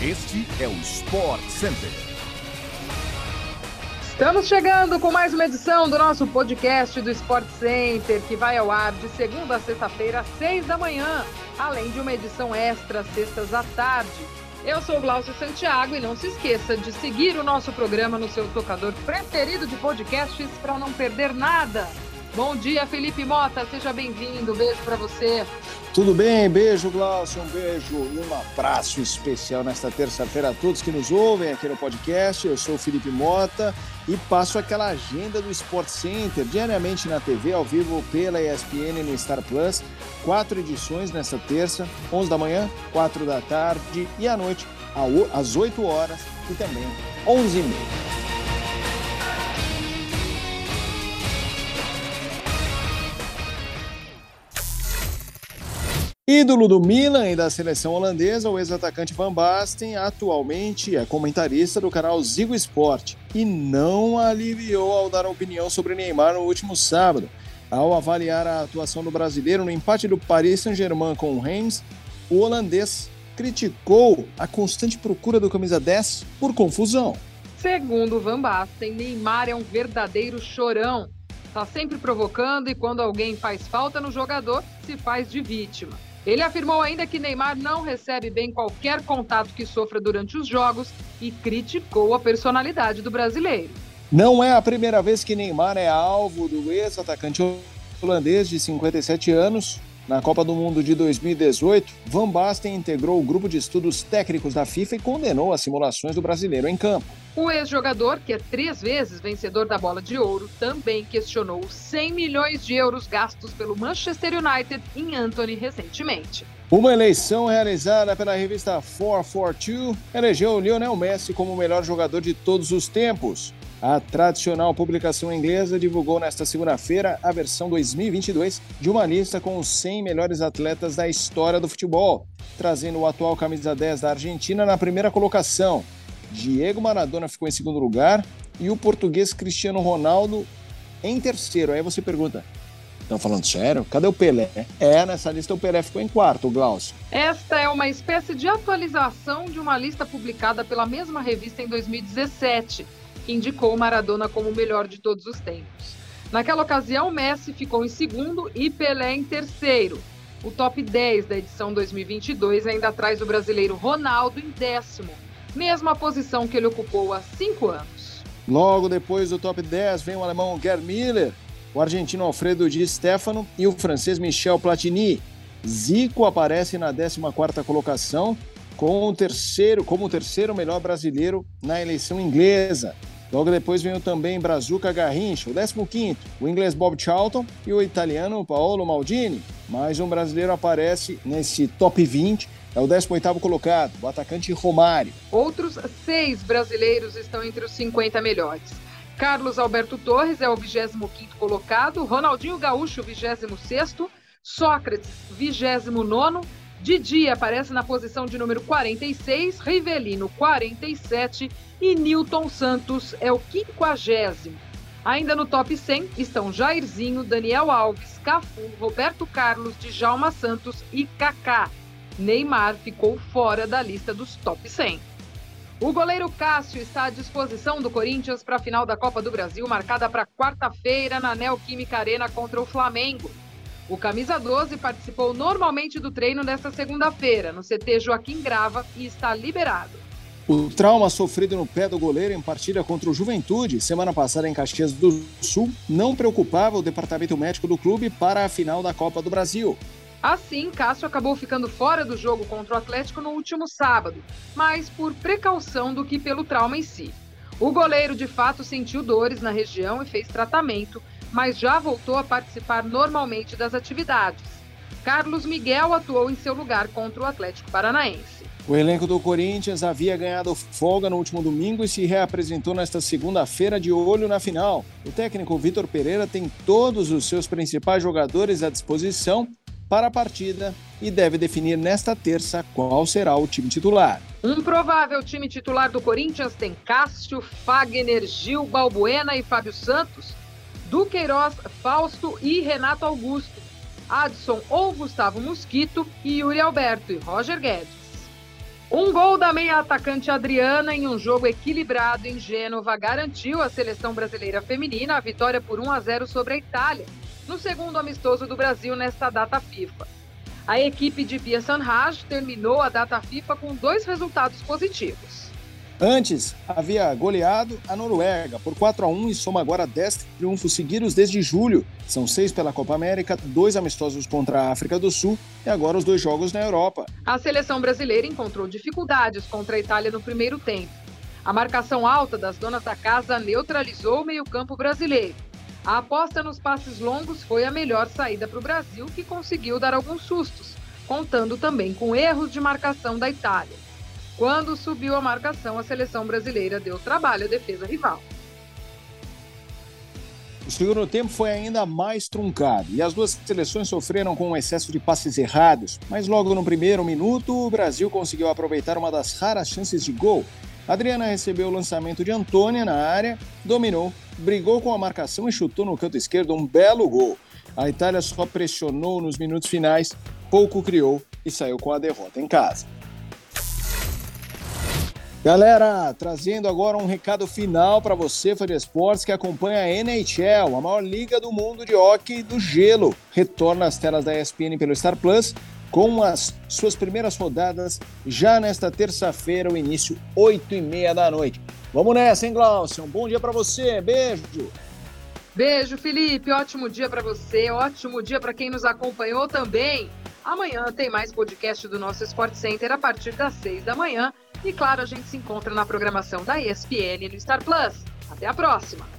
Este é o Sport Center. Estamos chegando com mais uma edição do nosso podcast do Sport Center, que vai ao ar de segunda a sexta-feira, às seis da manhã, além de uma edição extra, sextas à tarde. Eu sou Glaucio Santiago e não se esqueça de seguir o nosso programa no seu tocador preferido de podcasts para não perder nada. Bom dia, Felipe Mota, seja bem-vindo. Beijo para você. Tudo bem? Beijo, Glaucio. Um beijo e um abraço especial nesta terça-feira a todos que nos ouvem aqui no podcast. Eu sou o Felipe Mota e passo aquela agenda do Sport Center diariamente na TV, ao vivo pela ESPN no Star Plus. Quatro edições nesta terça, 11 da manhã, 4 da tarde e à noite, às 8 horas e também 11 e meia. Ídolo do Milan e da seleção holandesa, o ex-atacante Van Basten atualmente é comentarista do canal Zigo Sport e não aliviou ao dar opinião sobre Neymar no último sábado. Ao avaliar a atuação do brasileiro no empate do Paris Saint-Germain com o Reims, o holandês criticou a constante procura do camisa 10 por confusão. Segundo Van Basten, Neymar é um verdadeiro chorão. Está sempre provocando e quando alguém faz falta no jogador, se faz de vítima. Ele afirmou ainda que Neymar não recebe bem qualquer contato que sofra durante os jogos e criticou a personalidade do brasileiro. Não é a primeira vez que Neymar é alvo do ex-atacante holandês de 57 anos. Na Copa do Mundo de 2018, Van Basten integrou o grupo de estudos técnicos da FIFA e condenou as simulações do brasileiro em campo. O ex-jogador, que é três vezes vencedor da bola de ouro, também questionou os 100 milhões de euros gastos pelo Manchester United em Anthony recentemente. Uma eleição realizada pela revista 442 elegeu Lionel Messi como o melhor jogador de todos os tempos. A tradicional publicação inglesa divulgou nesta segunda-feira a versão 2022 de uma lista com os 100 melhores atletas da história do futebol, trazendo o atual camisa 10 da Argentina na primeira colocação, Diego Maradona ficou em segundo lugar e o português Cristiano Ronaldo em terceiro. Aí você pergunta, Estão falando sério? Cadê o Pelé? É, nessa lista o Pelé ficou em quarto, Glaucio. Esta é uma espécie de atualização de uma lista publicada pela mesma revista em 2017, que indicou Maradona como o melhor de todos os tempos. Naquela ocasião, Messi ficou em segundo e Pelé em terceiro. O top 10 da edição 2022 ainda traz o brasileiro Ronaldo em décimo mesma posição que ele ocupou há cinco anos. Logo depois do top 10 vem o alemão Gerd Miller, o argentino Alfredo Di Stefano e o francês Michel Platini. Zico aparece na 14ª colocação com o terceiro, como o terceiro melhor brasileiro na eleição inglesa. Logo depois vem o também Brazuca Garrincha, o 15º, o inglês Bob Charlton e o italiano Paolo Maldini. Mais um brasileiro aparece nesse top 20 é o 18º colocado, o atacante Romário. Outros seis brasileiros estão entre os 50 melhores. Carlos Alberto Torres é o 25º colocado, Ronaldinho Gaúcho, 26º, Sócrates, 29º, Didi aparece na posição de número 46, Rivelino 47 e Newton Santos é o 50. Ainda no top 100 estão Jairzinho, Daniel Alves, Cafu, Roberto Carlos, Djalma Santos e Kaká. Neymar ficou fora da lista dos top 100. O goleiro Cássio está à disposição do Corinthians para a final da Copa do Brasil, marcada para quarta-feira na Neoquímica Arena contra o Flamengo. O camisa 12 participou normalmente do treino nesta segunda-feira, no CT Joaquim Grava, e está liberado. O trauma sofrido no pé do goleiro em partida contra o Juventude, semana passada em Caxias do Sul, não preocupava o departamento médico do clube para a final da Copa do Brasil. Assim, Cássio acabou ficando fora do jogo contra o Atlético no último sábado, mais por precaução do que pelo trauma em si. O goleiro de fato sentiu dores na região e fez tratamento, mas já voltou a participar normalmente das atividades. Carlos Miguel atuou em seu lugar contra o Atlético Paranaense. O elenco do Corinthians havia ganhado folga no último domingo e se reapresentou nesta segunda-feira de olho na final. O técnico Vitor Pereira tem todos os seus principais jogadores à disposição para a partida e deve definir nesta terça qual será o time titular. Um provável time titular do Corinthians tem Cássio, Fagner, Gil, Balbuena e Fábio Santos, Duqueiroz, Fausto e Renato Augusto, Adson ou Gustavo Mosquito e Yuri Alberto e Roger Guedes. Um gol da meia atacante Adriana em um jogo equilibrado em Gênova garantiu à seleção brasileira feminina a vitória por 1 a 0 sobre a Itália, no segundo amistoso do Brasil nesta data FIFA. A equipe de Pia Sanhaj terminou a data FIFA com dois resultados positivos. Antes, havia goleado a Noruega por 4 a 1 e soma agora 10 triunfos seguidos desde julho. São seis pela Copa América, dois amistosos contra a África do Sul e agora os dois jogos na Europa. A seleção brasileira encontrou dificuldades contra a Itália no primeiro tempo. A marcação alta das donas da casa neutralizou o meio-campo brasileiro. A aposta nos passes longos foi a melhor saída para o Brasil, que conseguiu dar alguns sustos, contando também com erros de marcação da Itália. Quando subiu a marcação, a seleção brasileira deu trabalho à defesa rival. O segundo tempo foi ainda mais truncado e as duas seleções sofreram com um excesso de passes errados, mas logo no primeiro minuto o Brasil conseguiu aproveitar uma das raras chances de gol. Adriana recebeu o lançamento de Antônia na área, dominou, brigou com a marcação e chutou no canto esquerdo um belo gol. A Itália só pressionou nos minutos finais, pouco criou e saiu com a derrota em casa. Galera, trazendo agora um recado final para você, fã de esportes, que acompanha a NHL, a maior liga do mundo de hockey do gelo. Retorna às telas da ESPN pelo Star Plus com as suas primeiras rodadas já nesta terça-feira, o início 8 e meia da noite. Vamos nessa, hein, Glaucio? Um bom dia para você, beijo! Beijo, Felipe, ótimo dia para você, ótimo dia para quem nos acompanhou também. Amanhã tem mais podcast do nosso Sport Center a partir das 6 da manhã e claro, a gente se encontra na programação da ESPN no Star Plus. Até a próxima!